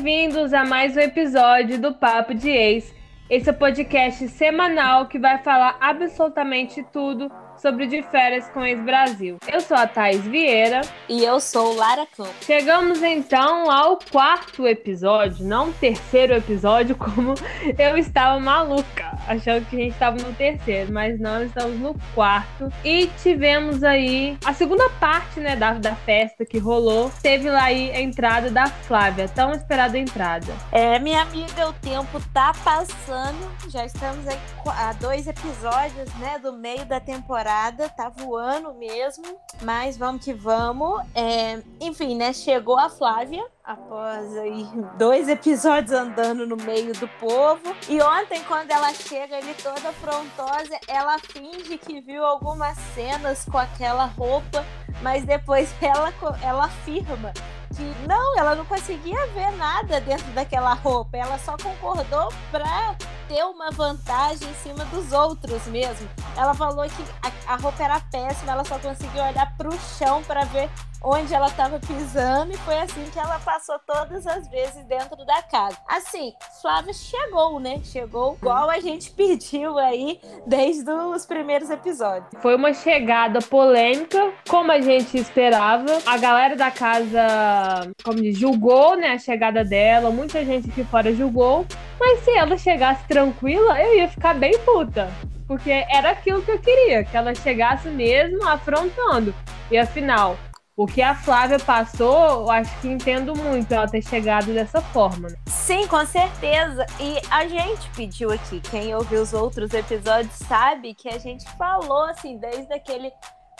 Bem-vindos a mais um episódio do Papo de Ex. Esse é o podcast semanal que vai falar absolutamente tudo sobre de férias com ex-Brasil. Eu sou a Thais Vieira. E eu sou Lara Campos. Chegamos então ao quarto episódio, não terceiro episódio, como eu estava maluca, achando que a gente estava no terceiro, mas não, estamos no quarto. E tivemos aí a segunda parte, né, da, da festa que rolou. Teve lá aí a entrada da Flávia, tão esperada entrada. É, minha amiga, o tempo tá passando, já estamos aí a dois episódios, né, do meio da temporada temporada, tá voando mesmo, mas vamos que vamos. É, enfim, né? Chegou a Flávia após aí dois episódios andando no meio do povo. E ontem, quando ela chega ali toda afrontosa, ela finge que viu algumas cenas com aquela roupa, mas depois ela, ela afirma que não, ela não conseguia ver nada dentro daquela roupa. Ela só concordou pra ter uma vantagem em cima dos outros mesmo. Ela falou que a, a roupa era péssima, ela só conseguiu olhar pro chão para ver onde ela estava pisando e foi assim que ela passou todas as vezes dentro da casa. Assim, Flávia chegou, né? Chegou igual a gente pediu aí desde os primeiros episódios. Foi uma chegada polêmica, como a gente esperava. A galera da casa, como diz, julgou, né, a chegada dela. Muita gente aqui fora julgou. Mas se ela chegasse tranquila, eu ia ficar bem puta. Porque era aquilo que eu queria, que ela chegasse mesmo afrontando. E afinal, o que a Flávia passou, eu acho que entendo muito ela ter chegado dessa forma. Né? Sim, com certeza. E a gente pediu aqui, quem ouviu os outros episódios sabe que a gente falou assim, desde aquele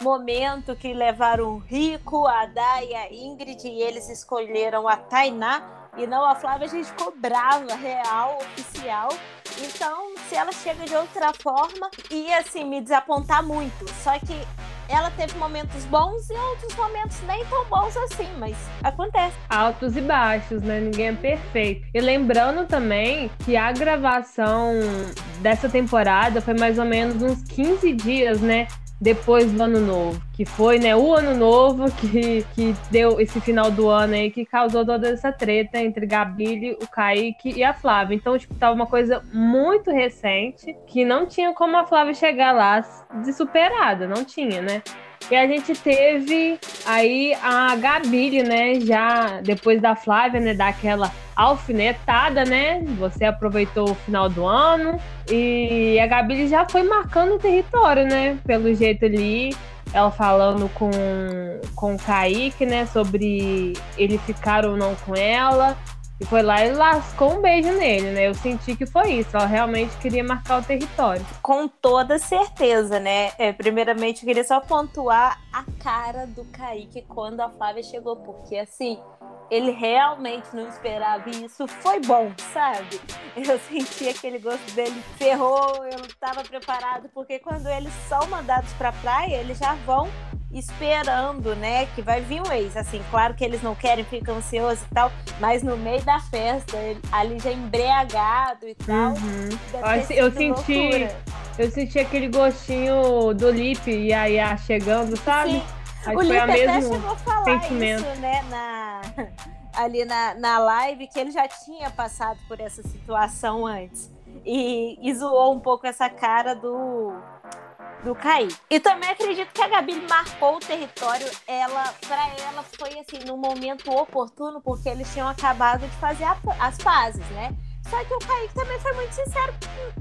momento que levaram o Rico, a Dai e a Ingrid e eles escolheram a Tainá e não a Flávia, a gente ficou brava, real, oficial. Então, se ela chega de outra forma, ia assim me desapontar muito. Só que ela teve momentos bons e outros momentos nem tão bons assim, mas acontece. Altos e baixos, né? Ninguém é perfeito. E lembrando também que a gravação dessa temporada foi mais ou menos uns 15 dias, né? Depois do ano novo, que foi, né, o ano novo que, que deu esse final do ano aí, que causou toda essa treta entre Gabi, o Kaique e a Flávia. Então, tipo, tava uma coisa muito recente, que não tinha como a Flávia chegar lá de superada, não tinha, né? E a gente teve aí a Gabi, né? Já depois da Flávia, né? Daquela alfinetada, né? Você aproveitou o final do ano. E a Gabi já foi marcando o território, né? Pelo jeito ali. Ela falando com, com o Kaique, né? Sobre ele ficar ou não com ela. E foi lá e lascou um beijo nele, né? Eu senti que foi isso. Ela realmente queria marcar o território. Com toda certeza, né? É, primeiramente, eu queria só pontuar a cara do Kaique quando a Flávia chegou, porque assim, ele realmente não esperava isso. Foi bom, sabe? Eu senti aquele gosto dele, ferrou, eu não estava preparado, porque quando eles são mandados pra praia, eles já vão esperando, né, que vai vir um ex. Assim, claro que eles não querem, ficam ansiosos e tal, mas no meio da festa, ele, ali já embriagado e tal. Uhum. Eu senti, loucura. eu senti aquele gostinho do Lip e a Yá chegando, sabe? Sim. Acho o Lip até chegou a falar sentimento. isso, né, na, ali na, na live, que ele já tinha passado por essa situação antes. E, e zoou um pouco essa cara do do Kaique. E também acredito que a Gabi marcou o território. Ela, para ela, foi assim, no momento oportuno, porque eles tinham acabado de fazer a, as pazes, né? Só que o Kaique também foi muito sincero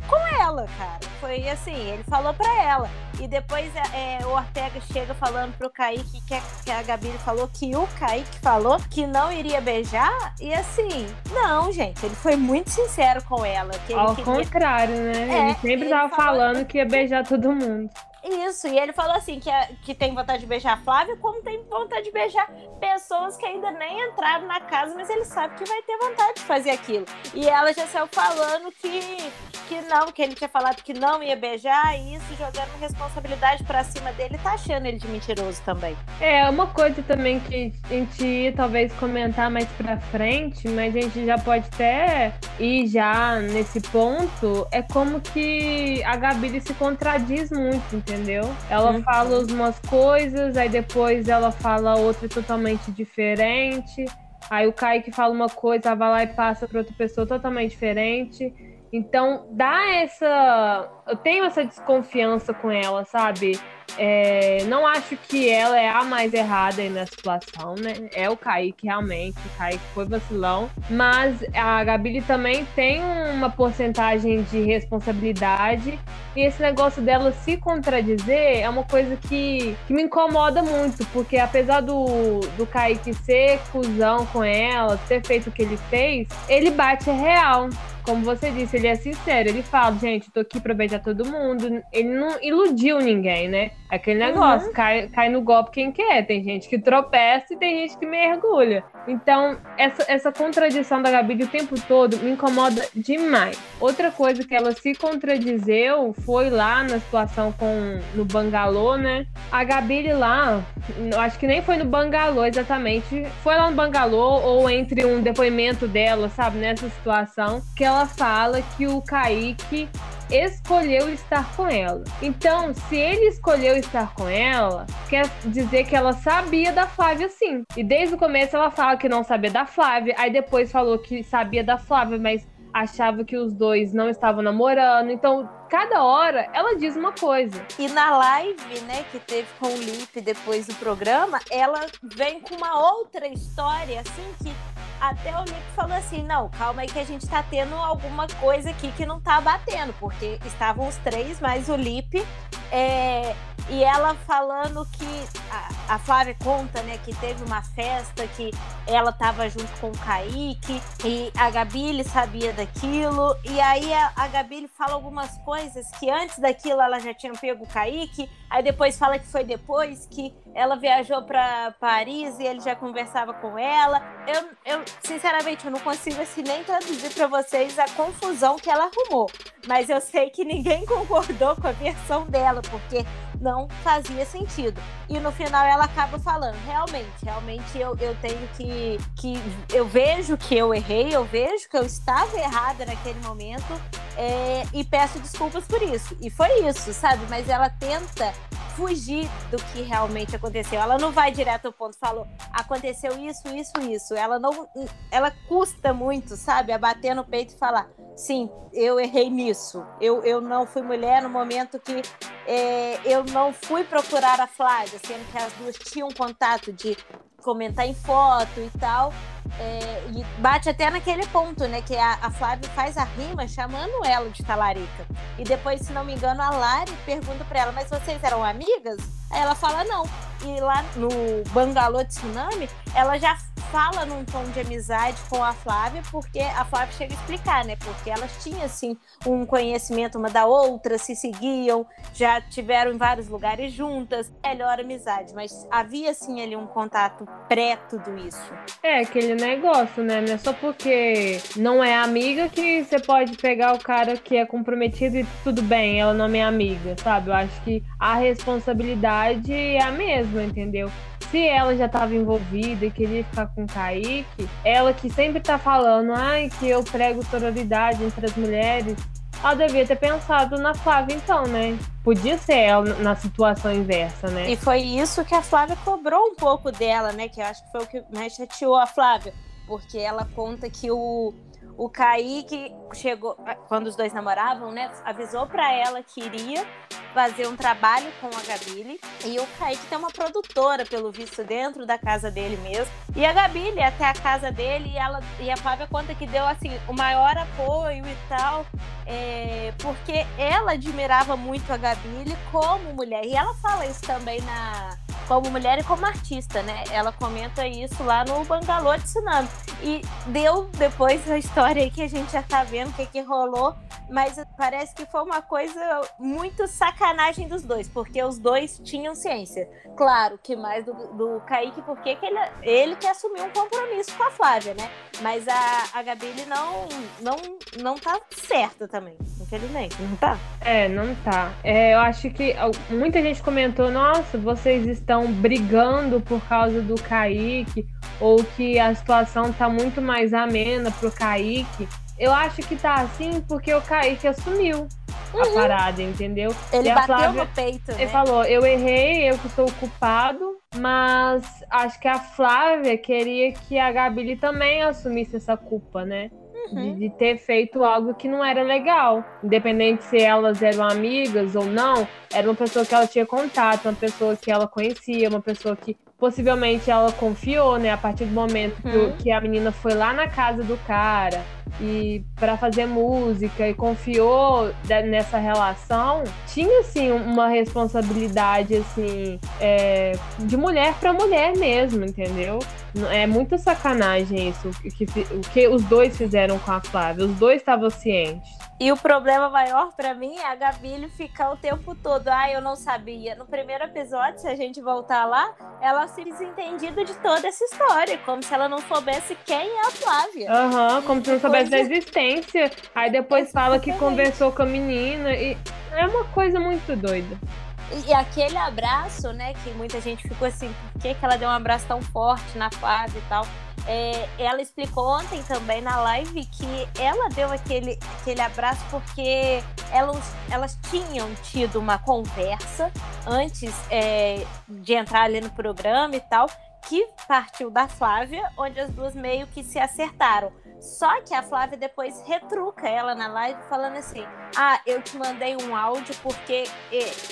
com ela, cara. Foi assim, ele falou pra ela. E depois é, o Ortega chega falando pro Kaique que a, que a Gabi falou que o Kaique falou que não iria beijar. E assim, não, gente, ele foi muito sincero com ela. Ao queria... contrário, né? É, ele sempre ele tava falando que ia beijar todo mundo. Isso, e ele falou assim: que, é, que tem vontade de beijar a Flávia, como tem vontade de beijar pessoas que ainda nem entraram na casa, mas ele sabe que vai ter vontade de fazer aquilo. E ela já saiu falando que, que não, que ele tinha falado que não ia beijar, e isso jogando responsabilidade pra cima dele, tá achando ele de mentiroso também. É, uma coisa também que a gente ia talvez comentar mais pra frente, mas a gente já pode até ir já nesse ponto, é como que a Gabi se contradiz muito, entendeu? Ela uhum. fala umas coisas, aí depois ela fala outra totalmente diferente. Aí o Kaique fala uma coisa, vai lá e passa para outra pessoa totalmente diferente. Então, dá essa. Eu tenho essa desconfiança com ela, sabe? É, não acho que ela é a mais errada aí na situação, né? É o Kaique, realmente. O Kaique foi vacilão. Mas a Gabi também tem uma porcentagem de responsabilidade. E esse negócio dela se contradizer é uma coisa que, que me incomoda muito. Porque apesar do, do Kaique ser cuzão com ela, ter feito o que ele fez, ele bate real como você disse, ele é sincero. Ele fala, gente, tô aqui pra beijar todo mundo. Ele não iludiu ninguém, né? Aquele negócio, uhum. cai, cai no golpe quem quer. Tem gente que tropeça e tem gente que mergulha. Então, essa, essa contradição da Gabi o tempo todo me incomoda demais. Outra coisa que ela se contradizeu foi lá na situação com no bangalô, né? A Gabi lá, acho que nem foi no bangalô exatamente. Foi lá no bangalô ou entre um depoimento dela, sabe, nessa situação, que ela ela fala que o Kaique escolheu estar com ela. Então, se ele escolheu estar com ela, quer dizer que ela sabia da Flávia sim. E desde o começo ela fala que não sabia da Flávia, aí depois falou que sabia da Flávia, mas achava que os dois não estavam namorando. Então, cada hora ela diz uma coisa. E na live, né, que teve com o Lipe depois do programa, ela vem com uma outra história, assim, que até o Nick falou assim: não, calma aí que a gente tá tendo alguma coisa aqui que não tá batendo, porque estavam os três, mais o Lipe. É, e ela falando que a, a, Flávia conta, né, que teve uma festa que ela tava junto com o Kaique e a Gabi sabia daquilo. E aí a, a Gabi fala algumas coisas que antes daquilo ela já tinha pego o Kaique, aí depois fala que foi depois que ela viajou para Paris e ele já conversava com ela. Eu, eu sinceramente, eu não consigo assim nem traduzir para vocês a confusão que ela arrumou. Mas eu sei que ninguém concordou com a versão dela, porque não fazia sentido. E no final ela acaba falando, realmente, realmente eu, eu tenho que, que. Eu vejo que eu errei, eu vejo que eu estava errada naquele momento é, e peço desculpas por isso. E foi isso, sabe? Mas ela tenta fugir do que realmente aconteceu. Ela não vai direto ao ponto, falou, aconteceu isso, isso, isso. Ela não. Ela custa muito, sabe? A bater no peito e falar, sim, eu errei nisso. Eu, eu não fui mulher no momento que é, eu não fui procurar a Flávia, sendo que as duas tinham contato de comentar em foto e tal. É, e bate até naquele ponto, né? Que a, a Flávia faz a rima chamando ela de talarica. E depois, se não me engano, a Lari pergunta pra ela, mas vocês eram amigas? Aí ela fala não. E lá no Bangalô Tsunami, ela já fala num tom de amizade com a Flávia, porque a Flávia chega a explicar, né? Porque elas tinham, assim, um conhecimento uma da outra, se seguiam, já tiveram em vários lugares juntas, melhor amizade. Mas havia, assim, ali um contato pré tudo isso. É, aquele negócio, né? Não é só porque não é amiga que você pode pegar o cara que é comprometido e tudo bem, ela não é minha amiga, sabe? Eu acho que a responsabilidade é a mesma, entendeu? Se ela já estava envolvida e queria ficar com o Kaique, ela que sempre tá falando, ai, que eu prego sororidade entre as mulheres, ela devia ter pensado na Flávia, então, né? Podia ser ela na situação inversa, né? E foi isso que a Flávia cobrou um pouco dela, né? Que eu acho que foi o que mais chateou a Flávia. Porque ela conta que o, o Kaique chegou, quando os dois namoravam, né? Avisou para ela que iria fazer um trabalho com a Gabile. E o Kaique tem uma produtora, pelo visto, dentro da casa dele mesmo. E a Gabile até a casa dele e, ela, e a Flávia conta que deu assim o maior apoio e tal. É, porque ela admirava muito a Gabile como mulher. E ela fala isso também na como mulher e como artista, né? Ela comenta isso lá no Bangalô de Tsunami. E deu depois a história aí que a gente já tá vendo o que, que rolou, mas parece que foi uma coisa muito sacanagem dos dois, porque os dois tinham ciência. Claro que mais do, do Kaique, porque que ele, ele que assumiu um compromisso com a Flávia, né? Mas a, a Gabi não, não, não tá certa também, infelizmente, não tá? É, não tá. É, eu acho que muita gente comentou, nossa, vocês estão brigando por causa do Kaique, ou que a situação tá muito mais amena pro Kaique. Eu acho que tá assim porque o Kaique assumiu. uhum. a parada, entendeu? Ele bateu Flávia, no peito, Ele né? falou, eu errei, eu que sou o culpado, mas acho que a Flávia queria que a Gabi também assumisse essa culpa, né? Uhum. De, de, ter feito algo que não era legal. Independente se elas eram amigas ou não, era uma pessoa que ela tinha contato, uma pessoa que ela conhecia, uma pessoa que possivelmente ela confiou, né? A partir do momento uhum. que, que a menina foi lá na casa do cara e para fazer música e confiou nessa relação, tinha assim uma responsabilidade assim é, de mulher para mulher mesmo, entendeu? É muita sacanagem isso que, o que os dois fizeram com a Flávia. Os dois estavam cientes. E o problema maior para mim é a Gabi ficar o tempo todo. Ah, eu não sabia. No primeiro episódio, se a gente voltar lá, ela se desentendida de toda essa história, como se ela não soubesse quem é a Flávia. Aham, uhum, como se não soubesse da existência. Aí depois fala que conversou com a menina. E é uma coisa muito doida. E aquele abraço, né, que muita gente ficou assim, por que, que ela deu um abraço tão forte na Flávia e tal? É, ela explicou ontem também na live que ela deu aquele, aquele abraço porque elas, elas tinham tido uma conversa antes é, de entrar ali no programa e tal, que partiu da Flávia, onde as duas meio que se acertaram. Só que a Flávia depois retruca ela na live falando assim: Ah, eu te mandei um áudio porque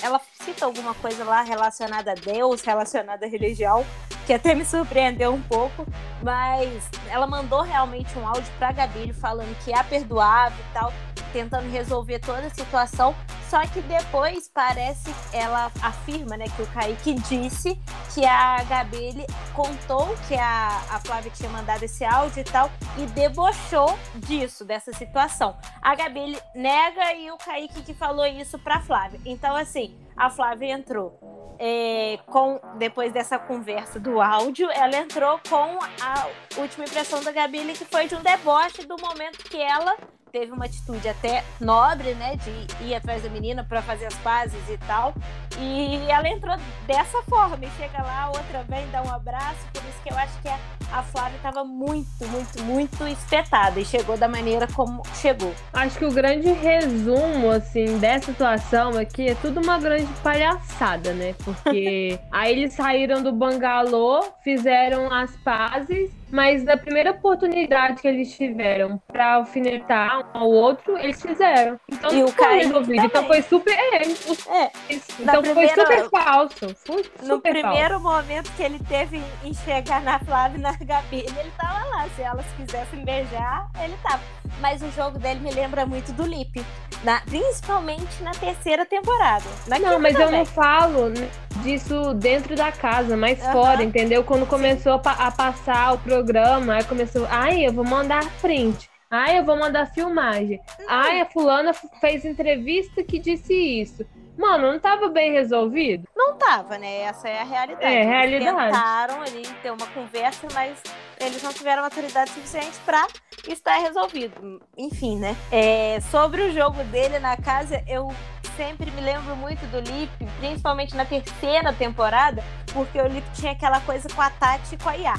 ela cita alguma coisa lá relacionada a Deus, relacionada à religião, que até me surpreendeu um pouco, mas ela mandou realmente um áudio pra Gabi falando que a perdoava e tal, tentando resolver toda a situação. Só que depois parece, ela afirma, né, que o Kaique disse que a Gabi contou que a, a Flávia tinha mandado esse áudio e tal, e debochou disso, dessa situação. A Gabi nega e o Kaique que falou isso pra Flávia. Então, assim, a Flávia entrou. É, com depois dessa conversa do áudio, ela entrou com a última impressão da Gabi, que foi de um deboche do momento que ela teve uma atitude até nobre, né, de ir atrás da menina para fazer as pazes e tal. E ela entrou dessa forma e chega lá, outra vem, dá um abraço. Por isso que eu acho que a, Flávia estava muito, muito, muito espetada e chegou da maneira como chegou. Acho que o grande resumo, assim, dessa situação aqui é tudo uma grande palhaçada, né? Porque aí eles saíram do bangalô, fizeram as pazes mas na primeira oportunidade que eles tiveram pra alfinetar um ao outro, eles fizeram. Então e o foi resolvido. Então foi super. É, é então primeira... foi super falso. Foi super no primeiro momento que ele teve em chegar na Flávia e na Gabi, ele tava lá. Se elas quisessem beijar, ele tava. Mas o jogo dele me lembra muito do Lip. Na, principalmente na terceira temporada. não, mas também. eu não falo disso dentro da casa, mas uhum. fora, entendeu? Quando começou a, a passar o programa, aí começou, ai, eu vou mandar print. Ai, eu vou mandar filmagem. Uhum. Ai, a fulana fez entrevista que disse isso. Mano, não tava bem resolvido? Não tava, né? Essa é a realidade. É, eles realidade. tentaram ali ter uma conversa, mas eles não tiveram maturidade suficiente para estar resolvido. Enfim, né? É, sobre o jogo dele na casa, eu sempre me lembro muito do Lip, principalmente na terceira temporada, porque o Lip tinha aquela coisa com a Tati e com a Iá.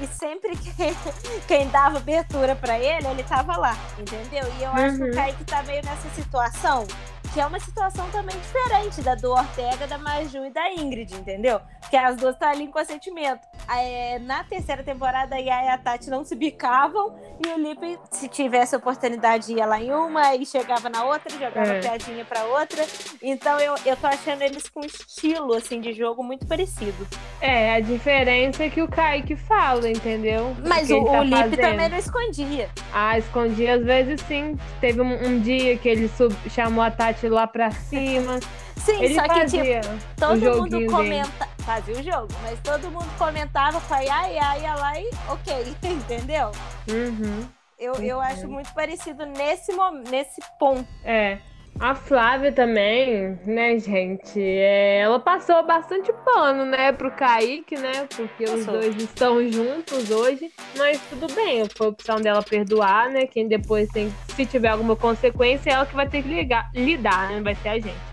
E sempre que quem dava abertura para ele, ele tava lá, entendeu? E eu acho que o uhum. Kaique tá meio nessa situação que é uma situação também diferente da do Ortega, da Maju e da Ingrid, entendeu? Que as duas estão tá ali em consentimento. É, na terceira temporada, a Yaya e a Tati não se bicavam e o Lipe, se tivesse oportunidade, ia lá em uma e chegava na outra, jogava é. piadinha pra outra. Então eu, eu tô achando eles com estilo assim de jogo muito parecido. É, a diferença é que o Kaique fala, entendeu? Mas o, o, tá Lipe também não escondia. Ah, escondia às vezes sim. Teve um, um dia que ele sub, chamou a Tati lá pra cima. Sim, ele só que tipo, todo mundo comenta, fazia o jogo, mas todo mundo comentava, foi ai, ai, ai, lá e ok, entendeu? Uhum. Eu, eu acho muito parecido nesse, nesse ponto. É. A Flávia também, né, gente? É, ela passou bastante pano, né, pro Kaique, né? Porque passou. os dois estão juntos hoje. Mas tudo bem, foi opção dela perdoar, né? Quem depois tem, se tiver alguma consequência, é ela que vai ter que ligar, lidar, né? Vai ser a gente.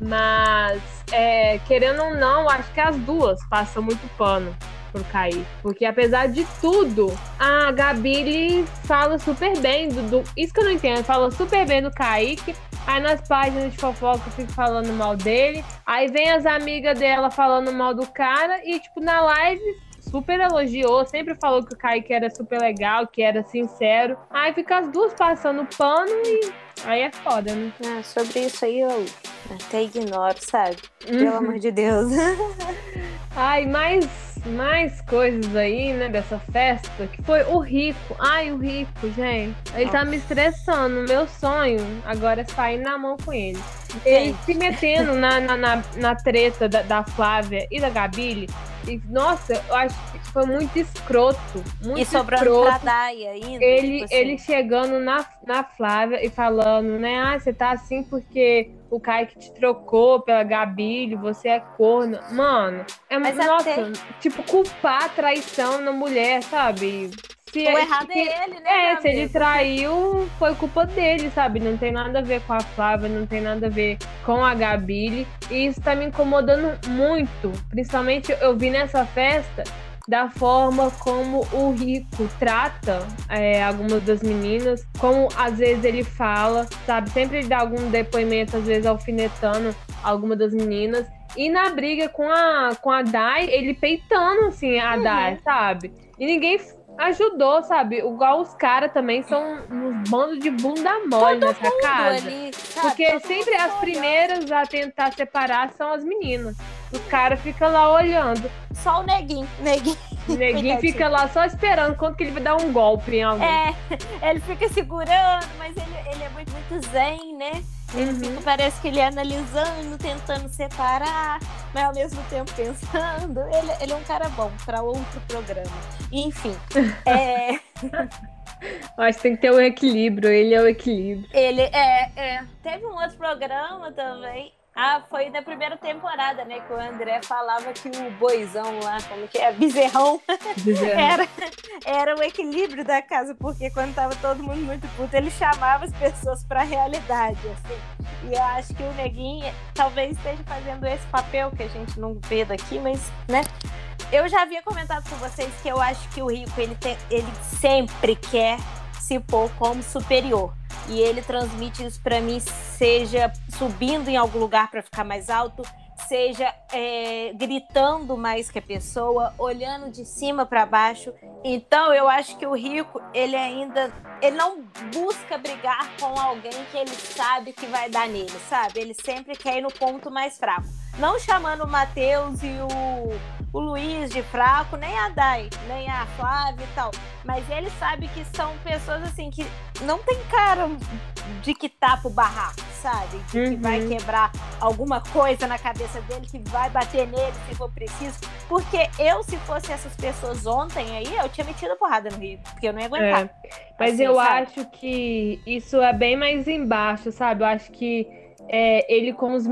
Mas, é, querendo ou não, acho que as duas passam muito pano por Kaique. Porque apesar de tudo, a Gabi fala super bem do, do, Isso que eu não entendo, fala super bem do Kaique Aí nas páginas de fofoca fica falando mal dele. Aí vem as amigas dela falando mal do cara. E, tipo, na live super elogiou, sempre falou que o Kaique era super legal, que era sincero. Aí fica as duas passando pano e aí é foda, né? Ah, sobre isso aí eu até ignoro, sabe? Pelo uhum. amor de Deus. Ai, mais, mais coisas aí, né, dessa festa, que foi o Rico. Ai, o Rico, gente. Ele tá me estressando. Meu sonho agora é sair na mão com ele. Ele se metendo na, na, na, na treta da, da Flávia e da Gabile e, nossa, eu acho que foi muito escroto. Muito e sobrando escroto. pra Daya ainda. Ele, tipo assim. ele chegando na, na Flávia e falando, né? Ah, você tá assim porque o Kaique te trocou pela Gabi, você é corno. Mano, é Mas nossa, até... tipo, culpar a traição na mulher, sabe? Se, o errado é ele, né? É, se ele traiu, foi culpa dele, sabe? Não tem nada a ver com a Flávia, não tem nada a ver com a Gabi. E isso tá me incomodando muito. Principalmente eu vi nessa festa da forma como o Rico trata é, algumas das meninas, como às vezes ele fala, sabe? Sempre ele dá algum depoimento, às vezes alfinetando alguma das meninas. E na briga com a, com a Dai, ele peitando assim a uhum. Dai, sabe? E ninguém ajudou, sabe? Igual os caras também são uns bandos de bunda mole Todo nessa casa. Ali, Porque Todo sempre as primeiras a tentar separar são as meninas. Os caras ficam lá olhando. Só o neguinho. Neguinho, neguinho fica lá só esperando quando que ele vai dar um golpe em alguém. É, ele fica segurando, mas ele, ele é muito, muito zen, né? Ele uhum. fica, parece que ele é analisando, tentando separar, mas ao mesmo tempo pensando. Ele, ele é um cara bom para outro programa. Enfim. é... Acho que tem que ter um equilíbrio, ele é o equilíbrio. Ele é, é. Teve um outro programa também ah, foi na primeira temporada, né? Que o André falava que o boizão lá, como que é? Bezerrão, Bezerrão. era, era o equilíbrio da casa, porque quando tava todo mundo muito puto, ele chamava as pessoas pra realidade, assim. E eu acho que o Neguinho talvez esteja fazendo esse papel que a gente não vê daqui, mas, né? Eu já havia comentado com vocês que eu acho que o Rico, ele, tem, ele sempre quer pôr como superior e ele transmite isso para mim, seja subindo em algum lugar para ficar mais alto, seja é, gritando mais que a pessoa, olhando de cima para baixo. Então eu acho que o rico ele ainda ele não busca brigar com alguém que ele sabe que vai dar nele, sabe? Ele sempre quer ir no ponto mais fraco. Não chamando o Matheus e o, o Luiz de fraco, nem a Dai, nem a Flávia e tal. Mas ele sabe que são pessoas assim que não tem cara de que tapa o barraco, sabe? De uhum. que vai uhum. quebrar alguma coisa na cabeça dele, que vai bater nele se for preciso. Porque eu, se fosse essas pessoas ontem aí, eu tinha metido porrada no Rio, porque eu não ia aguentar. É. Mas assim, eu sabe? acho que isso é bem mais embaixo, sabe? Eu acho que é, ele com os,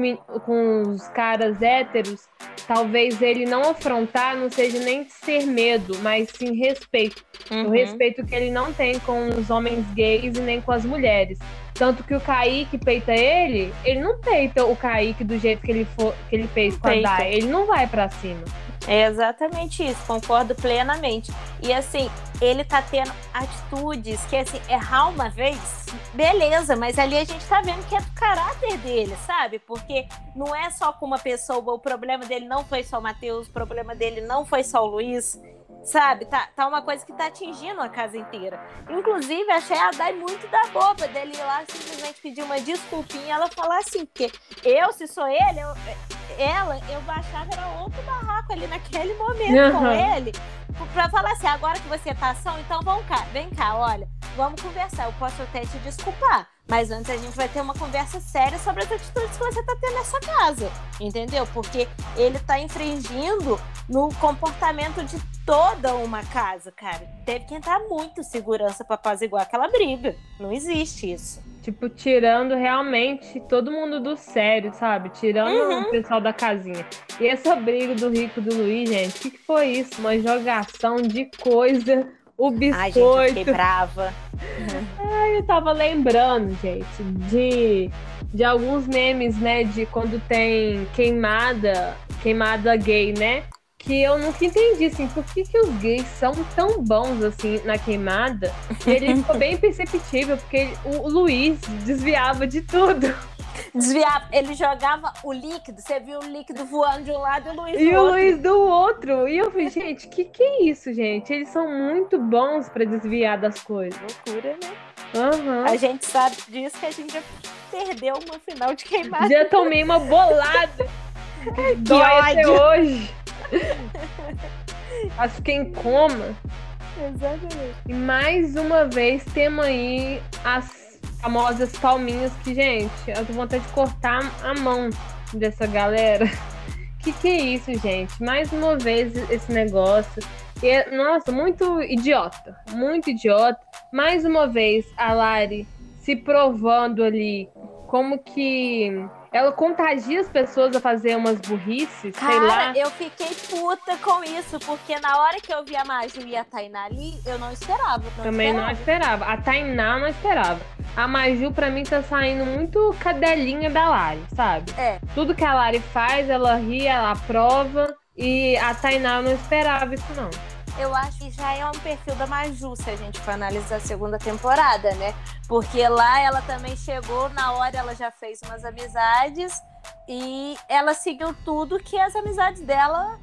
com os caras héteros, talvez ele não afrontar não seja nem ser medo, mas sim respeito. Uhum. O respeito que ele não tem com os homens gays e nem com as mulheres. Tanto que o Kaique peita ele, ele não peita o Kaique do jeito que ele, for, que ele fez com a Dai. Ele não vai para cima. É exatamente isso, concordo plenamente. E assim, ele tá tendo atitudes que, assim, errar uma vez, beleza, mas ali a gente tá vendo que é do caráter dele, sabe? Porque não é só com uma pessoa, o problema dele não foi só o Matheus, o problema dele não foi só o Luiz. Sabe, tá, tá uma coisa que tá atingindo a casa inteira. Inclusive, achei a Dai muito da boba dele ir lá simplesmente pedir uma desculpinha e ela falar assim, porque eu, se sou ele, eu, ela, eu baixava era outro barraco ali naquele momento uhum. com ele. Pra falar assim, agora que você tá ação, então vamos cá, vem cá, olha, vamos conversar. Eu posso até te desculpar, mas antes a gente vai ter uma conversa séria sobre as atitudes que você tá tendo nessa casa, entendeu? Porque ele tá infringindo no comportamento de toda uma casa, cara. Teve que entrar muito segurança para apaziguar aquela briga. Não existe isso. Tipo, tirando realmente todo mundo do sério, sabe? Tirando uhum. o pessoal da casinha. E essa briga do Rico e do Luiz, gente, o que, que, foi isso? Uma jogação de coisa. O biscoito. Ai, gente, eu fiquei brava. Ai, eu tava lembrando, gente, de, de alguns memes, né? De quando tem queimada, queimada gay, né? que eu nunca entendi, assim, por que, que os gays são tão bons, assim, na queimada. E ele ficou bem perceptível, porque o Luiz desviava de tudo. Desviava, ele jogava o líquido, você viu o líquido voando de um lado e o Luiz E do o outro. Luiz do outro. E eu falei, gente, que que é isso, gente? Eles são muito bons pra desviar das coisas. Loucura, né? Aham. A gente sabe disso que a gente já perdeu uma final de queimada. Já tomei uma bolada. Que dói até hoje. Mas fiquei em coma. Exatamente. E mais uma vez temos aí as famosas palminhas que, gente, eu tô vontade de cortar a mão dessa galera. Que que é isso, gente? Mais uma vez esse negócio. E é- nossa, muito idiota. Muito idiota. Mais uma vez a Lari se provando ali como que ela contagia as pessoas a fazer umas burrices, sei lá. Cara, eu fiquei puta com isso, porque na hora que eu vi a Maju e a Tainá ali, eu não esperava. Não Também não esperava. esperava. A Tainá não esperava. A Maju, pra mim, tá saindo muito cadelinha da Lari, sabe? É. Tudo que a Lari faz, ela ri, ela aprova. E a Tainá eu não esperava isso, não. Eu acho que já é um perfil da Maju, se a gente for analisar a segunda temporada, né? Porque lá ela também chegou, na hora ela já fez umas amizades e ela seguiu tudo que as amizades dela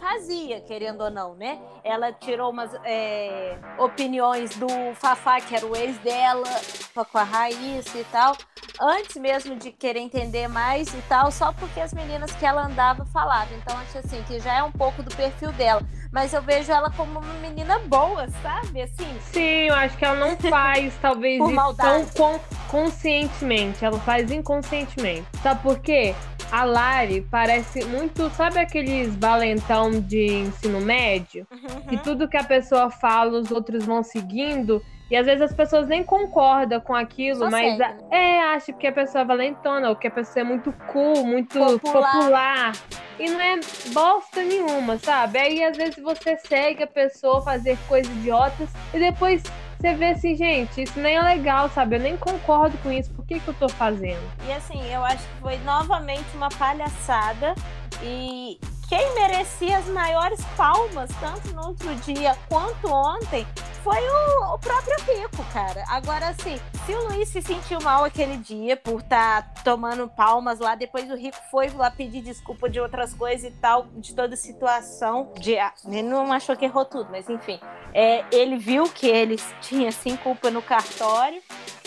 fazia, querendo ou não, né? Ela tirou umas é, opiniões do Fafá, que era o ex dela, com a Raíssa e tal, antes mesmo de querer entender mais e tal, só porque as meninas que ela andava falavam. Então, acho assim, que já é um pouco do perfil dela. Mas eu vejo ela como uma menina boa, sabe? Assim, Sim, eu acho que ela não faz, talvez, tão con- conscientemente. Ela faz inconscientemente. Sabe por quê? A Lari parece muito. Sabe aqueles valentão de ensino médio? E tudo que a pessoa fala, os outros vão seguindo. E às vezes as pessoas nem concordam com aquilo, Só mas segue, a- é, acha que a pessoa é valentona, ou que a pessoa é muito cool, muito Popular. popular. E não é bosta nenhuma, sabe? Aí às vezes você segue a pessoa fazer coisas idiotas e depois você vê assim, gente, isso nem é legal, sabe? Eu nem concordo com isso, por que, que eu tô fazendo? E assim, eu acho que foi novamente uma palhaçada. E quem merecia as maiores palmas, tanto no outro dia quanto ontem, foi o, o próprio Rico, cara. Agora, assim, se o Luiz se sentiu mal aquele dia por estar tomando palmas lá, depois o Rico foi lá pedir desculpa de outras coisas e tal, de toda situação. De, ah, ele não achou que errou tudo, mas enfim. É, ele viu que ele tinha sim culpa no cartório.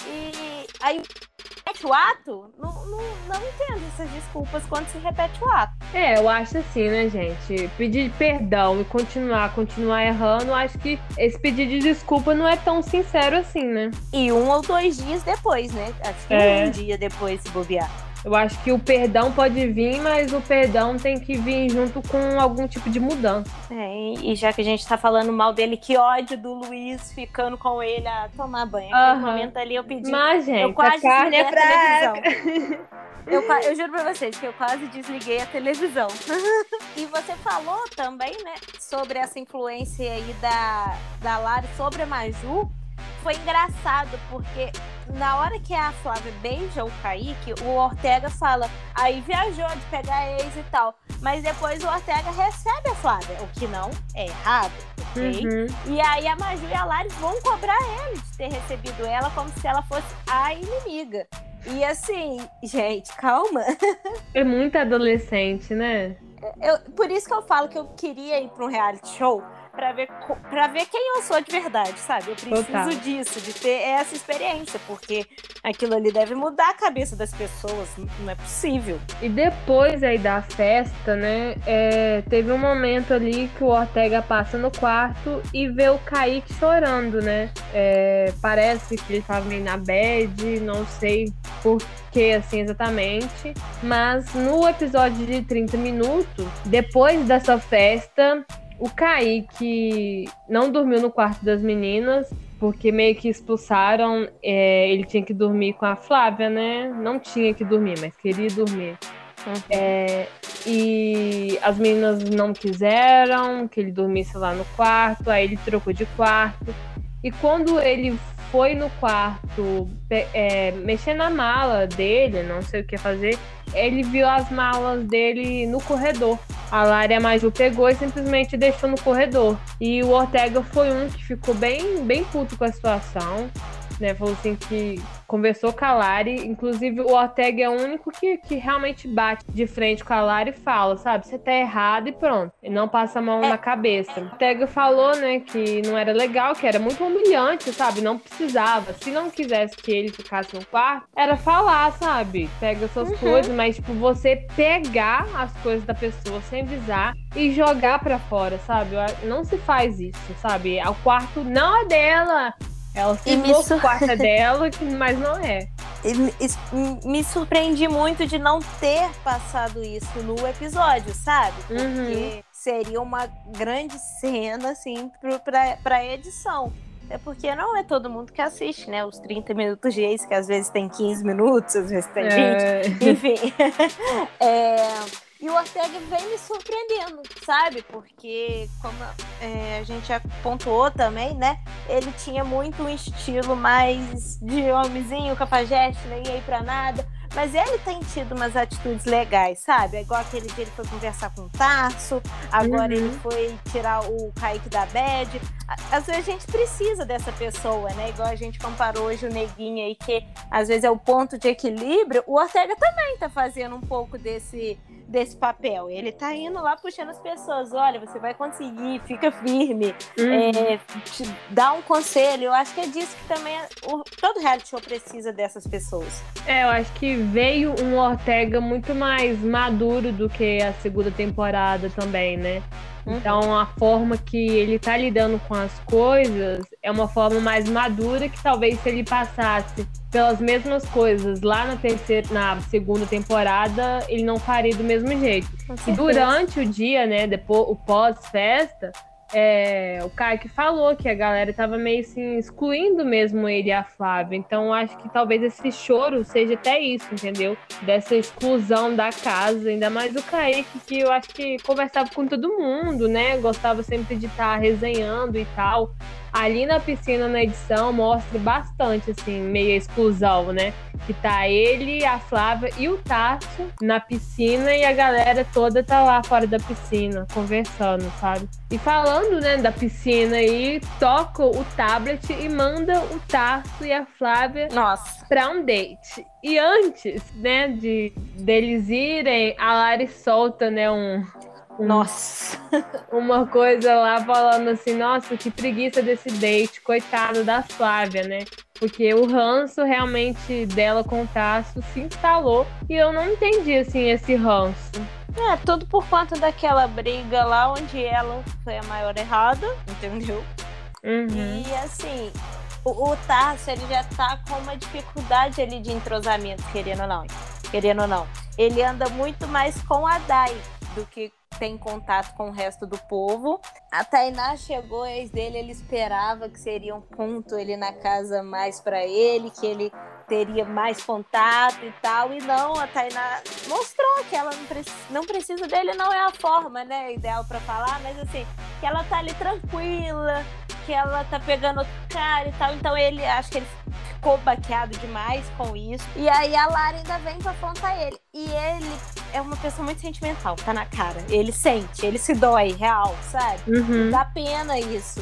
E aí repete o ato, não, não, não entendo essas desculpas quando se repete o ato. É, eu acho assim, né, gente? Pedir perdão e continuar, continuar errando, acho que esse pedido de desculpa não é tão sincero assim, né? E um ou dois dias depois, né? Acho que É. um dia depois se bobear. Eu acho que o perdão pode vir, mas o perdão tem que vir junto com algum tipo de mudança. É, e já que a gente tá falando mal dele, que ódio do Luiz ficando com ele a tomar banho. Aquele Aham. momento ali eu pedi. Mas, gente, eu quase carne é desliguei a fraca. televisão. Eu, eu juro pra vocês que eu quase desliguei a televisão. e você falou também, né, sobre essa influência aí da, da Lari sobre a Maju. Foi engraçado, porque na hora que a Flávia beija o Kaique, o Ortega fala, aí viajou de pegar ex e tal. Mas depois o Ortega recebe a Flávia, o que não é errado, ok? Uhum. E aí a Maju e a Lari vão cobrar ele de ter recebido ela como se ela fosse a inimiga. E assim, gente, calma. É muito adolescente, né? Eu, por isso que eu falo que eu queria ir para um reality show para ver para ver quem eu sou de verdade, sabe? Eu preciso Total. disso, de ter essa experiência, porque aquilo ali deve mudar a cabeça das pessoas, não é possível. E depois aí da festa, né? é, teve um momento ali que o Ortega passa no quarto e vê o Kaique chorando, né? É, parece que ele tava meio na bad, não sei por que assim exatamente. Mas no episódio de 30 minutos, depois dessa festa, o Kaique não dormiu no quarto das meninas. Porque meio que expulsaram, é, ele tinha que dormir com a Flávia, né? Não tinha que dormir, mas queria dormir. É, e as meninas não quiseram que ele dormisse lá no quarto, aí ele trocou de quarto. E quando ele foi no quarto é, mexer na mala dele, não sei o que fazer, ele viu as malas dele no corredor. A Lara e a Maju pegou e simplesmente deixou no corredor. E o Ortega foi um que ficou bem, bem puto com a situação né? Falou assim que conversou com a Lari. Inclusive, o Ortega é o único que, que realmente bate de frente com a Lari e fala, sabe? Você tá errado e pronto. E não passa a mão é. na cabeça. O Ortega falou, né, que não era legal, que era muito humilhante, sabe? Não precisava. Se não quisesse que ele ficasse no quarto, era falar, sabe? Pega suas uhum. coisas, mas, tipo, você pegar as coisas da pessoa sem avisar e jogar para fora, sabe? Não se faz isso, sabe? O quarto não é dela. Ela se sur... quarta dela, mas não é. Me, me surpreendi muito de não ter passado isso no episódio, sabe? Porque uhum. seria uma grande cena, assim, pra, pra edição. É porque não é todo mundo que assiste, né? Os 30 minutos de ex, que às vezes tem 15 minutos, às vezes tem 20. É. Enfim. é, e o Ortega vem me surpreendendo, sabe? Porque, como é, a gente já pontuou também, né? Ele tinha muito um estilo mais de homenzinho, capajeste, nem aí pra nada. Mas ele tem tido umas atitudes legais, sabe? É igual aquele dia ele foi conversar com o Tarso, agora uhum. ele foi tirar o Kaique da Bad. Às vezes a gente precisa dessa pessoa, né? Igual a gente comparou hoje o Neguinho aí, que às vezes é o ponto de equilíbrio. O Ortega também tá fazendo um pouco desse desse papel. Ele tá indo lá puxando as pessoas. Olha, você vai conseguir, fica firme, uhum. é, dá um conselho. Eu acho que é disso que também é, o, todo reality show precisa dessas pessoas. É, eu acho que veio um Ortega muito mais maduro do que a segunda temporada também, né? Uhum. Então, a forma que ele tá lidando com as coisas é uma forma mais madura que talvez se ele passasse pelas mesmas coisas lá na terceira, na segunda temporada, ele não faria do mesmo jeito. E durante o dia, né, depois o pós-festa, é, o Kaique falou que a galera tava meio assim, excluindo mesmo ele e a Flávia. Então acho que talvez esse choro seja até isso, entendeu? Dessa exclusão da casa, ainda mais o Kaique, que eu acho que conversava com todo mundo, né? Gostava sempre de estar tá resenhando e tal ali na piscina, na edição, mostra bastante, assim, meio exclusão, né? Que tá ele, a Flávia e o Tarso na piscina e a galera toda tá lá fora da piscina, conversando, sabe? E falando, né, da piscina aí, toca o tablet e manda o Tarso e a Flávia Nossa. pra um date. E antes, né, de deles irem, a Lari solta, né, um nossa. Uma coisa lá falando assim, nossa, que preguiça desse date, coitado da Flávia, né? Porque o ranço realmente dela com o Tasso se instalou e eu não entendi, assim, esse ranço. É, tudo por conta daquela briga lá onde ela foi a maior errada, entendeu? Uhum. E assim, o, o Tarso, ele já tá com uma dificuldade ali de entrosamento, querendo ou não. Querendo ou não. Ele anda muito mais com a Dai do que tem contato com o resto do povo. A Tainá chegou, ex dele, ele esperava que seria um ponto ele na casa mais para ele, que ele teria mais contato e tal. E não, a Tainá mostrou que ela não, preci não precisa dele, não é a forma, né, ideal para falar, mas assim, que ela tá ali tranquila, que ela tá pegando outro cara e tal. Então ele, acho que ele ficou baqueado demais com isso. E aí a Lara ainda vem pra apontar ele. E ele é uma pessoa muito sentimental, tá na cara. Ele sente, ele se dói, real, sabe? Uhum. Dá pena isso.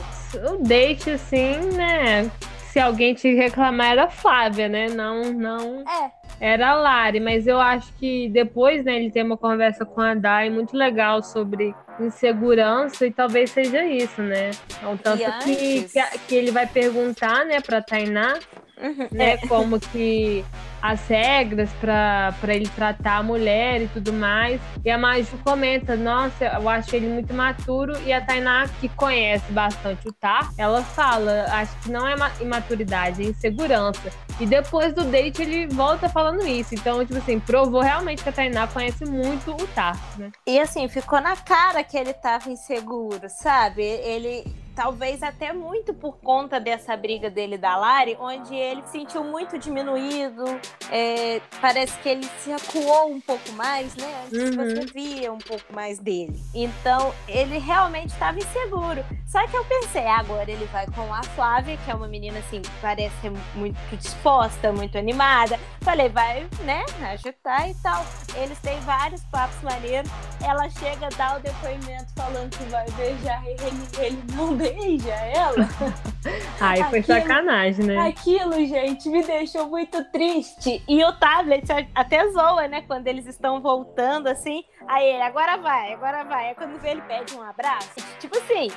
O date, assim, né? Se alguém te reclamar, era a Flávia, né? Não, não. É. Era a Lari, mas eu acho que depois, né, ele tem uma conversa com a Dai muito legal sobre insegurança e talvez seja isso, né? Então, tanto que, que, que, ele vai perguntar, né, pra Tainá Uhum. Né, é. Como que as regras para ele tratar a mulher e tudo mais. E a Maju comenta: Nossa, eu acho ele muito maturo. E a Tainá, que conhece bastante o Tar, ela fala: Acho que não é imaturidade, é insegurança. E depois do date ele volta falando isso. Então, tipo assim, provou realmente que a Tainá conhece muito o Tar, né? E assim, ficou na cara que ele tava inseguro, sabe? Ele talvez até muito por conta dessa briga dele da Lari, onde ele se sentiu muito diminuído, é, parece que ele se acuou um pouco mais, né? Antes uhum. você via um pouco mais dele. Então, ele realmente estava inseguro. Só que eu pensei, agora ele vai com a Flávia, que é uma menina assim, parece ser muito disposta, muito animada. Falei, vai, né, agitar e tal. Eles têm vários papos maneiros. ela chega, dá o depoimento falando que vai beijar e ele, ele não beija ela. Ai, foi aquilo, sacanagem, né? Aquilo, gente, me deixou muito triste. E o tablet até zoa, né? Quando eles estão voltando assim. Aí ele, agora vai, agora vai. Aí quando vê, ele pede um abraço. Tipo assim,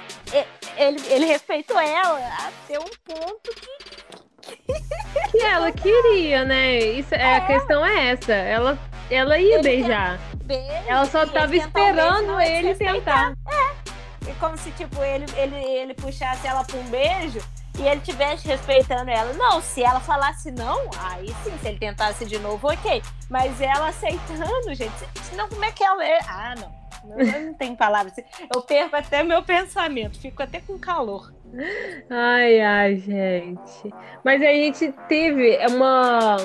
ele, ele respeitou ela até um ponto que. que ela queria, né? Isso, é. A questão é essa. Ela, ela ia ele beijar. Beijo, ela só tava esperando um ele tentar. É. E como se, tipo, ele, ele, ele puxasse ela pra um beijo e ele tivesse respeitando ela. Não, se ela falasse não, aí sim, se ele tentasse de novo, ok. Mas ela aceitando, gente, senão como é que ela é? Ah, não. Não tenho palavras. Eu perco até meu pensamento, fico até com calor. Ai, ai, gente. Mas a gente teve uma.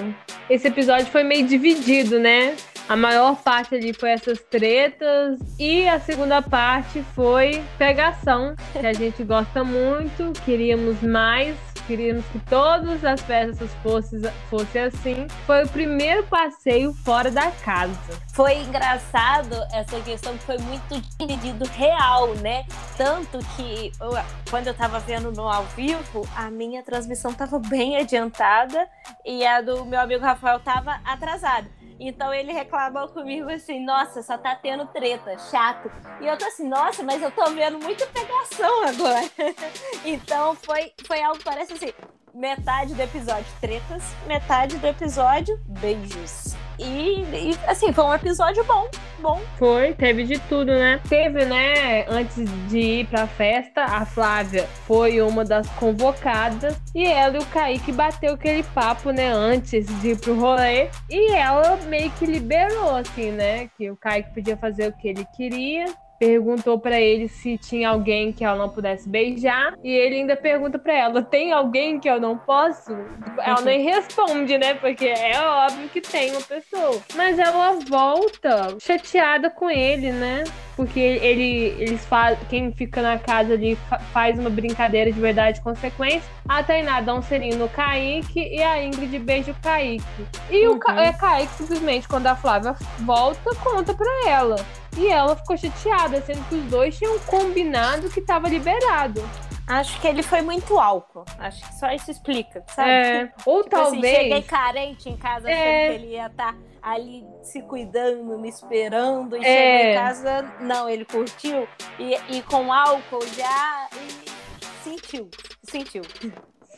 Esse episódio foi meio dividido, né? A maior parte ali foi essas tretas e a segunda parte foi pegação, que a gente gosta muito, queríamos mais, queríamos que todas as peças fossem, fossem assim. Foi o primeiro passeio fora da casa. Foi engraçado essa questão que foi muito dividido real, né? Tanto que quando eu tava vendo no ao vivo, a minha transmissão tava bem adiantada e a do meu amigo Rafael tava atrasada. Então ele reclamou comigo assim, nossa, só tá tendo treta, chato. E eu tô assim, nossa, mas eu tô vendo muita pegação agora. então foi, foi algo que parece assim, metade do episódio tretas, metade do episódio beijos. E, e, assim, foi um episódio bom, bom. Foi, teve de tudo, né? Teve, né, antes de ir pra festa, a Flávia foi uma das convocadas e ela e o Kaique bateu aquele papo, né, antes de ir pro rolê. E ela meio que liberou, assim, né, que o Kaique podia fazer o que ele queria perguntou para ele se tinha alguém que ela não pudesse beijar e ele ainda pergunta para ela: "Tem alguém que eu não posso?" Ela nem responde, né? Porque é óbvio que tem uma pessoa. Mas ela volta chateada com ele, né? Porque ele eles faz, quem fica na casa ali faz uma brincadeira de verdade consequência. A Tainá dá um selinho no Kaique e a Ingrid beija o Kaique. E uhum. o Ka é, Kaique simplesmente quando a Flávia volta conta para ela. E ela ficou chateada, sendo que os dois tinham combinado que estava liberado. Acho que ele foi muito álcool. Acho que só isso explica, sabe? É. Ou tipo assim, talvez. Assim, cheguei carente em casa, é. achando que ele ia estar tá ali se cuidando, me esperando. E é. cheguei em casa, não, ele curtiu. E, e com álcool já. Sentiu. Sentiu.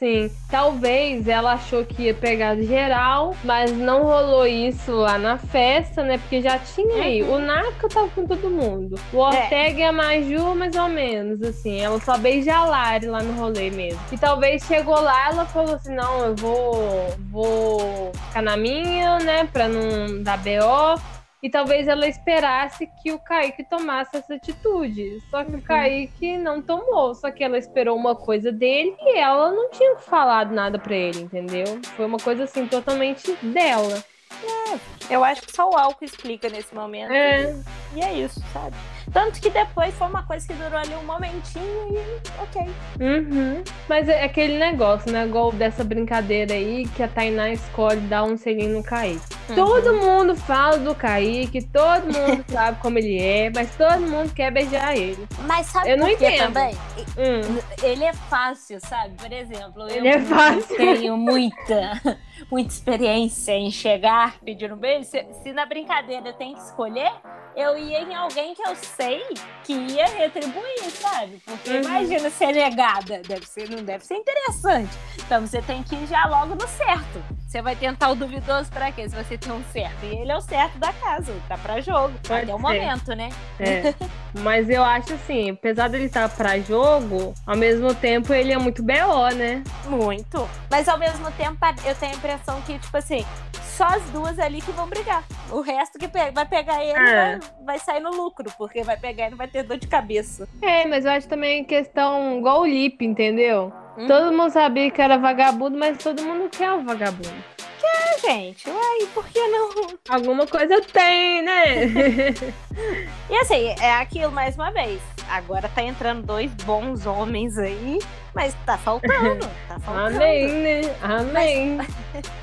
Sim, talvez ela achou que ia pegar geral, mas não rolou isso lá na festa, né? Porque já tinha aí. Uhum. O Naka tava com todo mundo. O é. Ortega é. e a Maju, mais ou menos, assim. Ela só beija a Lari lá no rolê mesmo. E talvez chegou lá, ela falou assim: não, eu vou, vou ficar na minha, né? Pra não dar BO. E talvez ela esperasse que o Kaique tomasse essa atitude. Só que uhum. o Kaique não tomou. Só que ela esperou uma coisa dele e ela não tinha falado nada para ele, entendeu? Foi uma coisa assim totalmente dela. É, eu acho que só o álcool explica nesse momento. É. E é isso, sabe? Tanto que depois foi uma coisa que durou ali um momentinho e ok. Uhum. Mas é aquele negócio, né? Igual dessa brincadeira aí que a Tainá escolhe dar um selinho no Kaique. Uhum. Todo mundo fala do Kaique, todo mundo sabe como ele é, mas todo mundo quer beijar ele. Mas sabe eu por que também? Hum. Ele é fácil, sabe? Por exemplo, ele eu é fácil. tenho muita, muita experiência em chegar pedindo beijo. Se, se na brincadeira tenho que escolher, eu ia em alguém que eu sei que ia retribuir, sabe? Porque uhum. imagina ser negada, deve ser, não deve ser interessante. Então você tem que ir já logo no certo. Você vai tentar o duvidoso para quê? Se você tem um certo. E ele é o certo da casa, tá para jogo. Pode Até o momento, né? É. Mas eu acho assim, apesar dele estar tá para jogo, ao mesmo tempo ele é muito BO, né? Muito. Mas ao mesmo tempo eu tenho a impressão que, tipo assim, só as duas ali que vão brigar. O resto que vai pegar ele é. vai, vai, sair no lucro, porque vai pegar e não vai ter dor de cabeça. É, mas eu acho também questão igual o Lip, entendeu? Hum. Todo mundo sabia que era vagabundo, mas todo mundo quer o vagabundo. Quer, gente. Uai, por que não? Alguma coisa tem, né? e assim, é aquilo mais uma vez. Agora tá entrando dois bons homens aí, mas tá faltando. Tá faltando. Amém, né? Amém. Mas...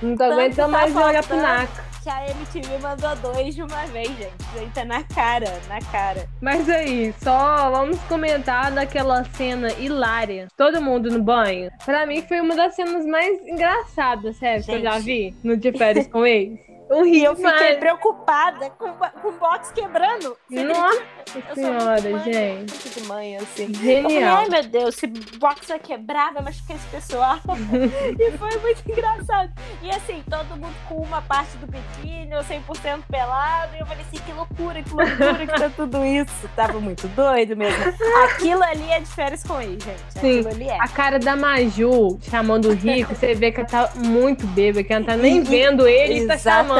Não tô aguentando tá mais tá pro Naka que a MTV mandou dois de uma vez, gente. Isso aí tá na cara, na cara. Mas aí, só vamos comentar daquela cena hilária. Todo mundo no banho. Pra mim foi uma das cenas mais engraçadas, sério, que eu já vi no De Férias com Ex. Um rio, eu fiquei preocupada com, com o box quebrando. Nossa senhora, gente. De mãe, assim. Genial. Eu falei, Ai, meu Deus, esse box vai quebrar, vai machucar esse pessoal. e foi muito engraçado. E assim, todo mundo com uma parte do biquíni, ou 100% pelado. E eu falei assim, que loucura, que loucura que tá tudo isso. Tava muito doido mesmo. Aquilo ali é de férias com ele, gente. Sim. Aquilo ali é. A cara da Maju chamando o Rico, você vê que ela tá muito bêbada, que ela tá nem vendo ele e tá chamando.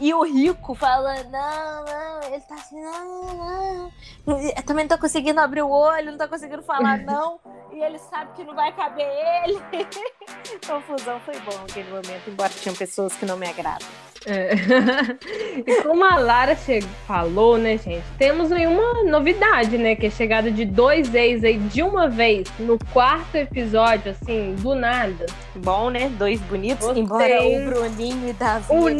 E o rico fala, não, não, ele tá assim, não, não. Eu também não tô conseguindo abrir o olho, não tô conseguindo falar não. e ele sabe que não vai caber ele. Confusão foi bom naquele momento, embora tinham pessoas que não me agradam. É. e como a Lara falou, né, gente? Temos aí uma novidade, né? Que é a chegada de dois ex aí de uma vez no quarto episódio, assim, do nada. Bom, né? Dois bonitos. Gostei. Embora o Bruninho e Davi. O do-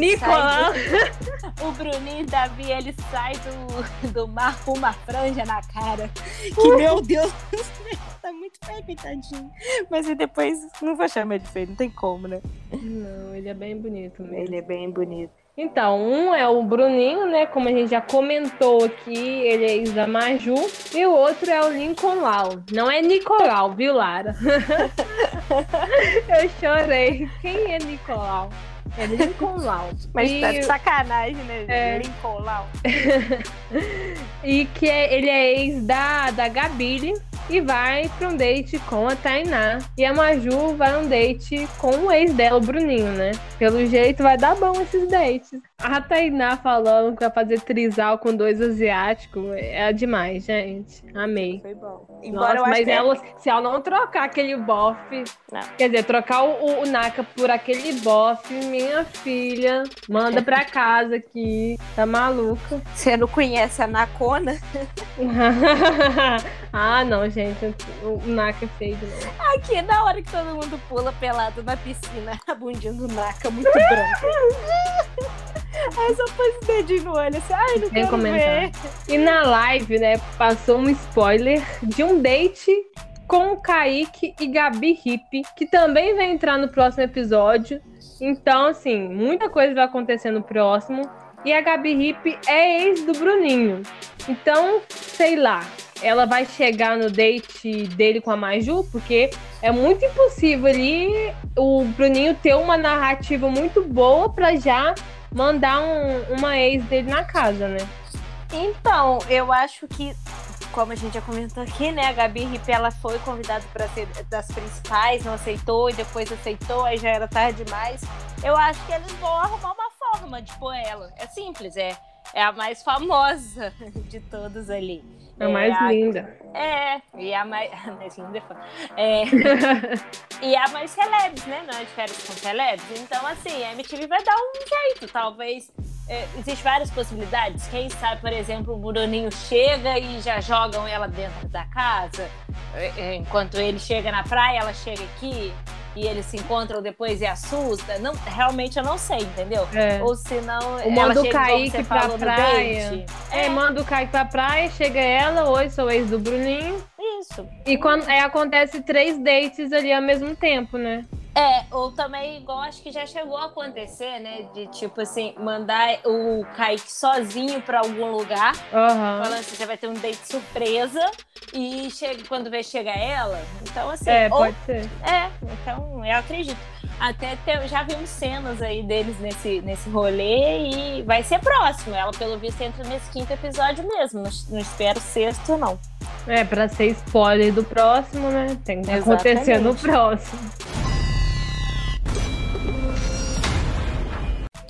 O Bruninho e Davi, ele sai do, do mar com uma franja na cara. Que, meu Deus do céu, tá muito feio, coitadinho. Mas e depois, não vou chamar de feio, não tem como, né? Não, ele é bem bonito mesmo. Ele é bem bonito. Então, um é o Bruninho, né? Como a gente já comentou aqui, ele é ex da Maju. E o outro é o Lincoln Lau. Não é Nicolau, viu, Lara? Eu chorei. Quem é Nicolau? É Lincoln Lau. Mas e, tá de sacanagem, né? É. Lincoln lá. e que é- ele é ex da, da Gabile e vai pra um date com a Tainá. E a Maju vai um date com o ex dela, o Bruninho, né? Pelo jeito vai dar bom esses dates. A Tainá falando que vai fazer trisal com dois asiáticos é demais, gente. Amei. Foi bom. Nossa, eu acho mas que ela, se ela não trocar aquele bofe, Não. quer dizer, trocar o, o Naka por aquele bofe, minha filha, manda pra casa aqui, tá maluca. você não conhece a Nakona, ah, não, gente, o o Naka é feio demais. aqui na hora que todo mundo pula pelado na piscina, a bundinha do Naka muito branca. Aí só pôs o dedinho no olho assim, ai, não Sem quero comentário. ver. E na live, né, passou um spoiler de um date com o Kaique e Gabi Hip, que também vai entrar no próximo episódio. Então, assim, muita coisa vai acontecer no próximo. E a Gabi Hip é ex do Bruninho. Então, sei lá, ela vai chegar no date dele com a Maju, porque é muito impossível ali o Bruninho ter uma narrativa muito boa pra já mandar um- uma ex dele na casa, né? Então, eu acho que, como a gente já comentou aqui, né? A Gabi Rip, ela foi convidada para ser das principais, não aceitou, e depois aceitou, aí já era tarde demais. Eu acho que eles vão arrumar uma forma de pôr ela. É simples, é, é a mais famosa de todas ali. É a mais a- linda. É, e a mais. A mais linda é. É, e a mais celebres, né? Não é de férias com celebres. Então, assim, a MTV vai dar um jeito, talvez. É, Existem várias possibilidades. Quem sabe, por exemplo, o Bruninho chega e já jogam ela dentro da casa. É, é, Enquanto ele chega na praia, ela chega aqui e eles se encontram depois e assusta. Não, realmente eu não sei, entendeu? É. Ou se não. O manda o Kaique pra praia. date. É, manda o Kaique pra praia, chega ela, oi, sou ex do Bruninho. Isso. E quando é, acontece três dates ali ao mesmo tempo, né? É, ou também, igual acho que já chegou a acontecer, né? De tipo assim, mandar o Kaique sozinho pra algum lugar, Aham. falando assim, você vai ter um date surpresa, e chega, quando vê, chega ela. Então, assim, É, ou- pode ser. é, então eu acredito. Até te- já vimos cenas aí deles nesse, nesse rolê e vai ser próximo. Ela, pelo visto, entra nesse quinto episódio mesmo. Não, não espero sexto, não. É, pra ser spoiler do próximo, né? Tem que acontecer no próximo.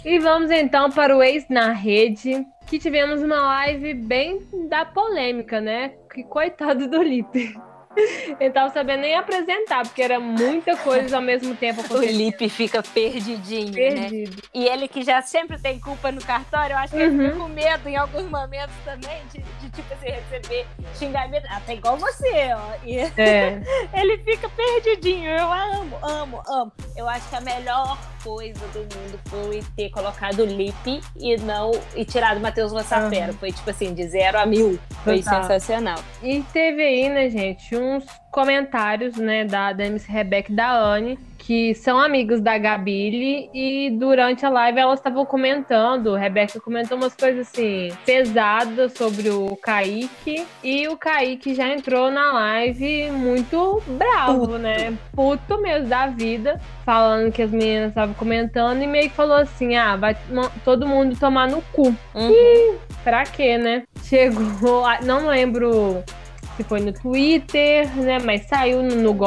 E vamos então para o Ex na Rede, que tivemos uma live bem da polêmica, né? Que coitado do Lipe. Ele tava sabendo nem apresentar, porque era muita coisa ao mesmo tempo. O Lipe fica perdidinho, né? Perdido. né? E ele que já sempre tem culpa no cartório, eu acho que uhum. ele fica com medo em alguns momentos também de, de tipo assim, receber xingamento. Até igual você, ó. E é. ele fica perdidinho. Eu amo, amo, amo. Eu acho que a melhor coisa do mundo foi ter colocado o Lipe e não e tirado o Matheus Massafera. Uhum. Foi tipo assim, de zero a mil. Foi Total. sensacional. E teve aí, né, gente, uns comentários, né, da, da MC Rebeca e da Anne, que são amigos da Gabile, e durante a live elas estavam comentando, Rebeca comentou umas coisas assim, pesadas sobre o Kaique, e o Kaique já entrou na live muito bravo, Puto. né? Puto mesmo da vida, falando que as meninas estavam comentando, e meio que falou assim: ah, vai todo mundo tomar no cu. Uhum. E pra quê, né? Chegou, não lembro se foi no Twitter, né? Mas saiu no, no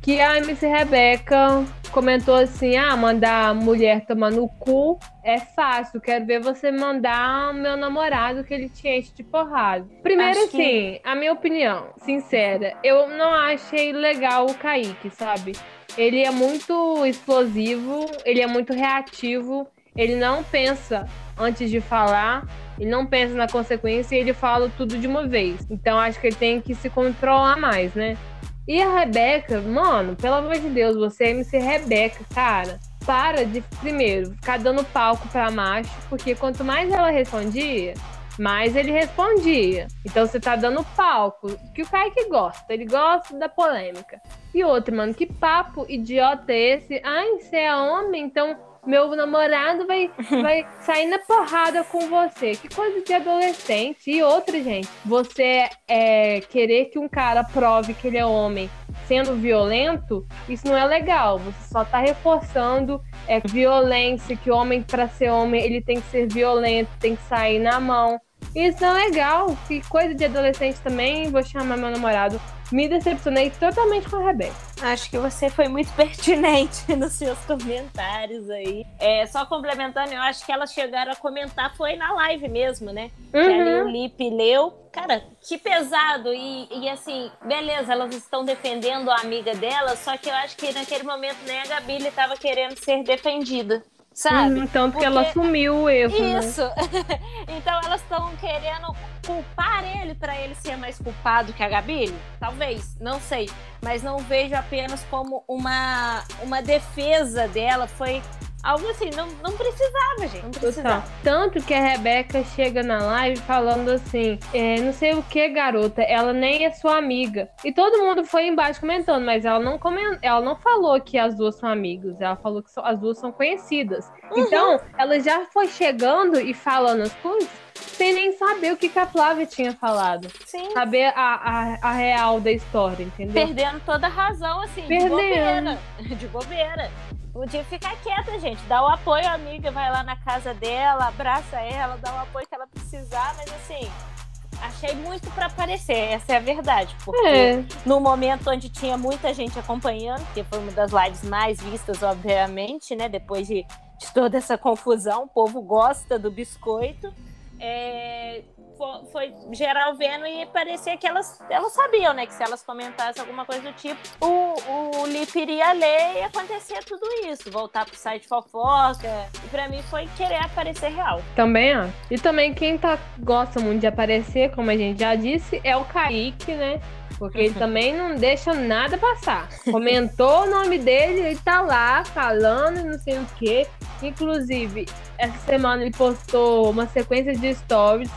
que a MC Rebeca comentou assim: ah, mandar a mulher tomar no cu é fácil. Quero ver você mandar o meu namorado que ele te enche de porrada. Primeiro, Acho assim, que... a minha opinião, sincera, eu não achei legal o Kaique, sabe? Ele é muito explosivo, ele é muito reativo, ele não pensa antes de falar, ele não pensa na consequência e ele fala tudo de uma vez. Então acho que ele tem que se controlar mais, né? E a Rebeca, mano, pelo amor de Deus, você é MC Rebeca, cara. Para de, primeiro, ficar dando palco pra macho, porque quanto mais ela respondia, mais ele respondia. Então você tá dando palco, que o Kaique gosta, ele gosta da polêmica. E outro, mano, que papo idiota é esse? Ai, você é homem, então meu namorado vai, vai sair na porrada com você. Que coisa de adolescente. E outra, gente, você é, querer que um cara prove que ele é homem sendo violento, isso não é legal. Você só tá reforçando é, violência, que o homem, para ser homem, ele tem que ser violento, tem que sair na mão. Isso é legal. Que coisa de adolescente também. Vou chamar meu namorado me decepcionei totalmente com a Rebeca. Acho que você foi muito pertinente nos seus comentários aí. É, só complementando, eu acho que elas chegaram a comentar, foi na live mesmo, né? Uhum. Que ali o Lipe leu. Cara, que pesado. E, e assim, beleza, elas estão defendendo a amiga dela, só que eu acho que naquele momento nem a Gabi estava querendo ser defendida sabe? Hum, tanto Porque... que ela assumiu o erro. Né? Isso. Né? então elas estão querendo culpar ele para ele ser mais culpado que a Gabi? Talvez, não sei. Mas não vejo apenas como uma, uma defesa dela. Foi Algo assim, não, não precisava, gente. Não precisava. Tanto que a Rebeca chega na live falando assim: é, não sei o que, garota, ela nem é sua amiga. E todo mundo foi embaixo comentando, mas ela não, coment... ela não falou que as duas são amigas. Ela falou que as duas são conhecidas. Uhum. Então, ela já foi chegando e falando as coisas sem nem saber o que, que a Flávia tinha falado. Sim. Saber a, a, a, real da história, entendeu? Perdendo toda a razão, assim, Perdendo. de bobeira. De bobeira. Podia ficar quieta, gente. Dá o apoio à amiga, vai lá na casa dela, abraça ela, dá o apoio que ela precisar, mas assim, achei muito para aparecer, essa é a verdade. Porque é. no momento onde tinha muita gente acompanhando, que foi uma das lives mais vistas, obviamente, né? Depois de, de toda essa confusão, o povo gosta do biscoito. É, foi geral vendo e parecia que elas, elas sabiam, né? Que se elas comentassem alguma coisa do tipo, o, o Lip iria ler e acontecer tudo isso. Voltar pro site fofoca. E pra mim foi querer aparecer real. Também, ó. E também quem tá, gosta muito de aparecer, como a gente já disse, é o Kaique, né? Porque ele também não deixa nada passar. Comentou o nome dele, ele tá lá falando não sei o quê. Inclusive, essa semana ele postou uma sequência de stories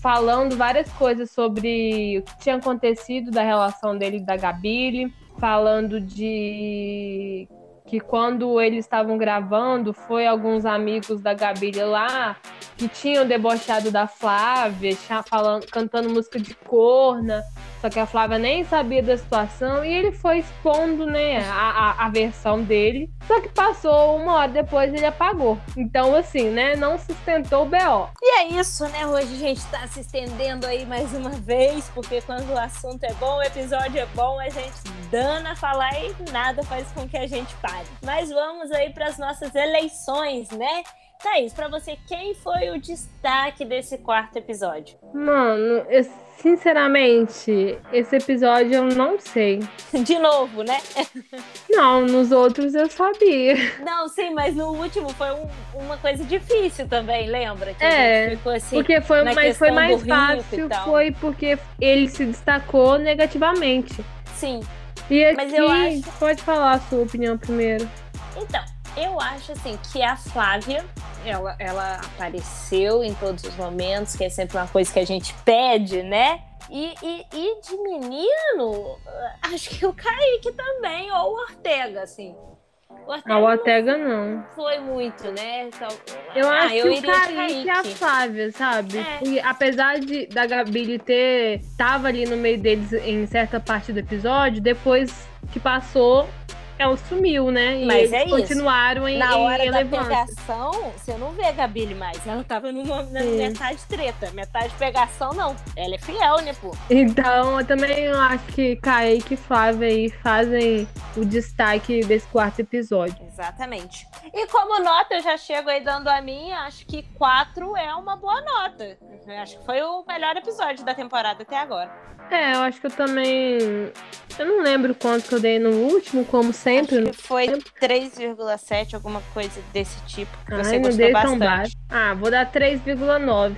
falando várias coisas sobre o que tinha acontecido da relação dele e da Gabi, falando de que quando eles estavam gravando, foi alguns amigos da Gabi lá que tinham debochado da Flávia, falando, cantando música de corna. Só que a Flávia nem sabia da situação e ele foi expondo, né, a, a, a, versão dele. Só que passou uma hora depois ele apagou. Então, assim, né, não sustentou o BO. E é isso, né? Hoje a gente tá se estendendo aí mais uma vez, porque quando o assunto é bom, o episódio é bom, a gente dana falar e nada faz com que a gente pare. Mas vamos aí para as nossas eleições, né? Thaís, pra você, quem foi o destaque desse quarto episódio? Mano, eu, sinceramente, esse episódio eu não sei. De novo, né? Não, nos outros eu sabia. Não, sim, mas no último foi um, uma coisa difícil também, lembra? Que é, assim, porque foi, mas foi mais fácil, foi porque ele se destacou negativamente. Sim. E aqui, mas eu acho... pode falar a sua opinião primeiro. Então, eu acho assim que a Flávia, ela, ela apareceu em todos os momentos, que é sempre uma coisa que a gente pede, né? E, e, e de menino, acho que o Kaique também, ou o Ortega, assim. O Ortega, ah, o Ortega não, não. Foi muito, né? Então, eu ah, acho eu que o Kaique e a Flávia, sabe? É. E, apesar de da Gabi ter tava ali no meio deles em certa parte do episódio, depois que passou, ela sumiu, né? E Mas é continuaram isso. em Na hora em da pegação, você não vê a Gabi mais. Ela tava numa, na metade treta. Metade pegação, não. Ela é fiel, né, pô? Então, eu também acho que Kaique e Flávia aí fazem o destaque desse quarto episódio. Exatamente. E como nota, eu já chego aí dando a minha. Acho que quatro é uma boa nota. Eu acho que foi o melhor episódio da temporada até agora. É, eu acho que eu também. Eu não lembro quanto que eu dei no último, como sempre. Acho que foi 3,7, alguma coisa desse tipo. Que Ai, você tão baixo. Ah, vou dar 3,9.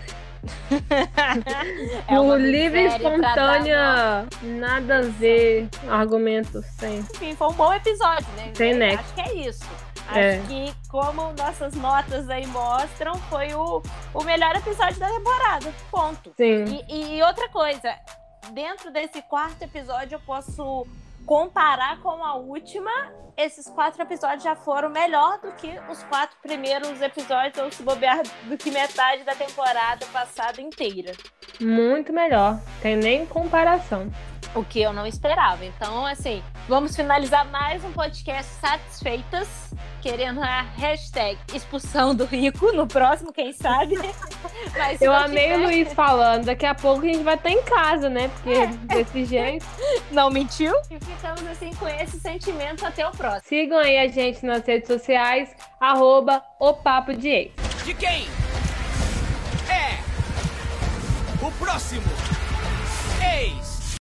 é o livre e espontânea, nada a ver, argumentos sem. Enfim, foi um bom episódio, né? Sem nexo. Acho que é isso. Acho é. que, como nossas notas aí mostram, foi o, o melhor episódio da temporada. Ponto. Sim. E, e outra coisa, dentro desse quarto episódio eu posso comparar com a última, esses quatro episódios já foram melhor do que os quatro primeiros episódios, ou se bobear, do que metade da temporada passada inteira. Muito melhor, tem nem comparação. O que eu não esperava. Então, assim, vamos finalizar mais um podcast satisfeitas querendo a hashtag expulsão do rico no próximo, quem sabe. Mas eu amei tiver... o Luiz falando. Daqui a pouco a gente vai estar em casa, né? Porque é. desse jeito. Não mentiu? E ficamos assim com esse sentimento até o próximo. Sigam aí a gente nas redes sociais, arroba o Papo de Ex. De quem? É o próximo ex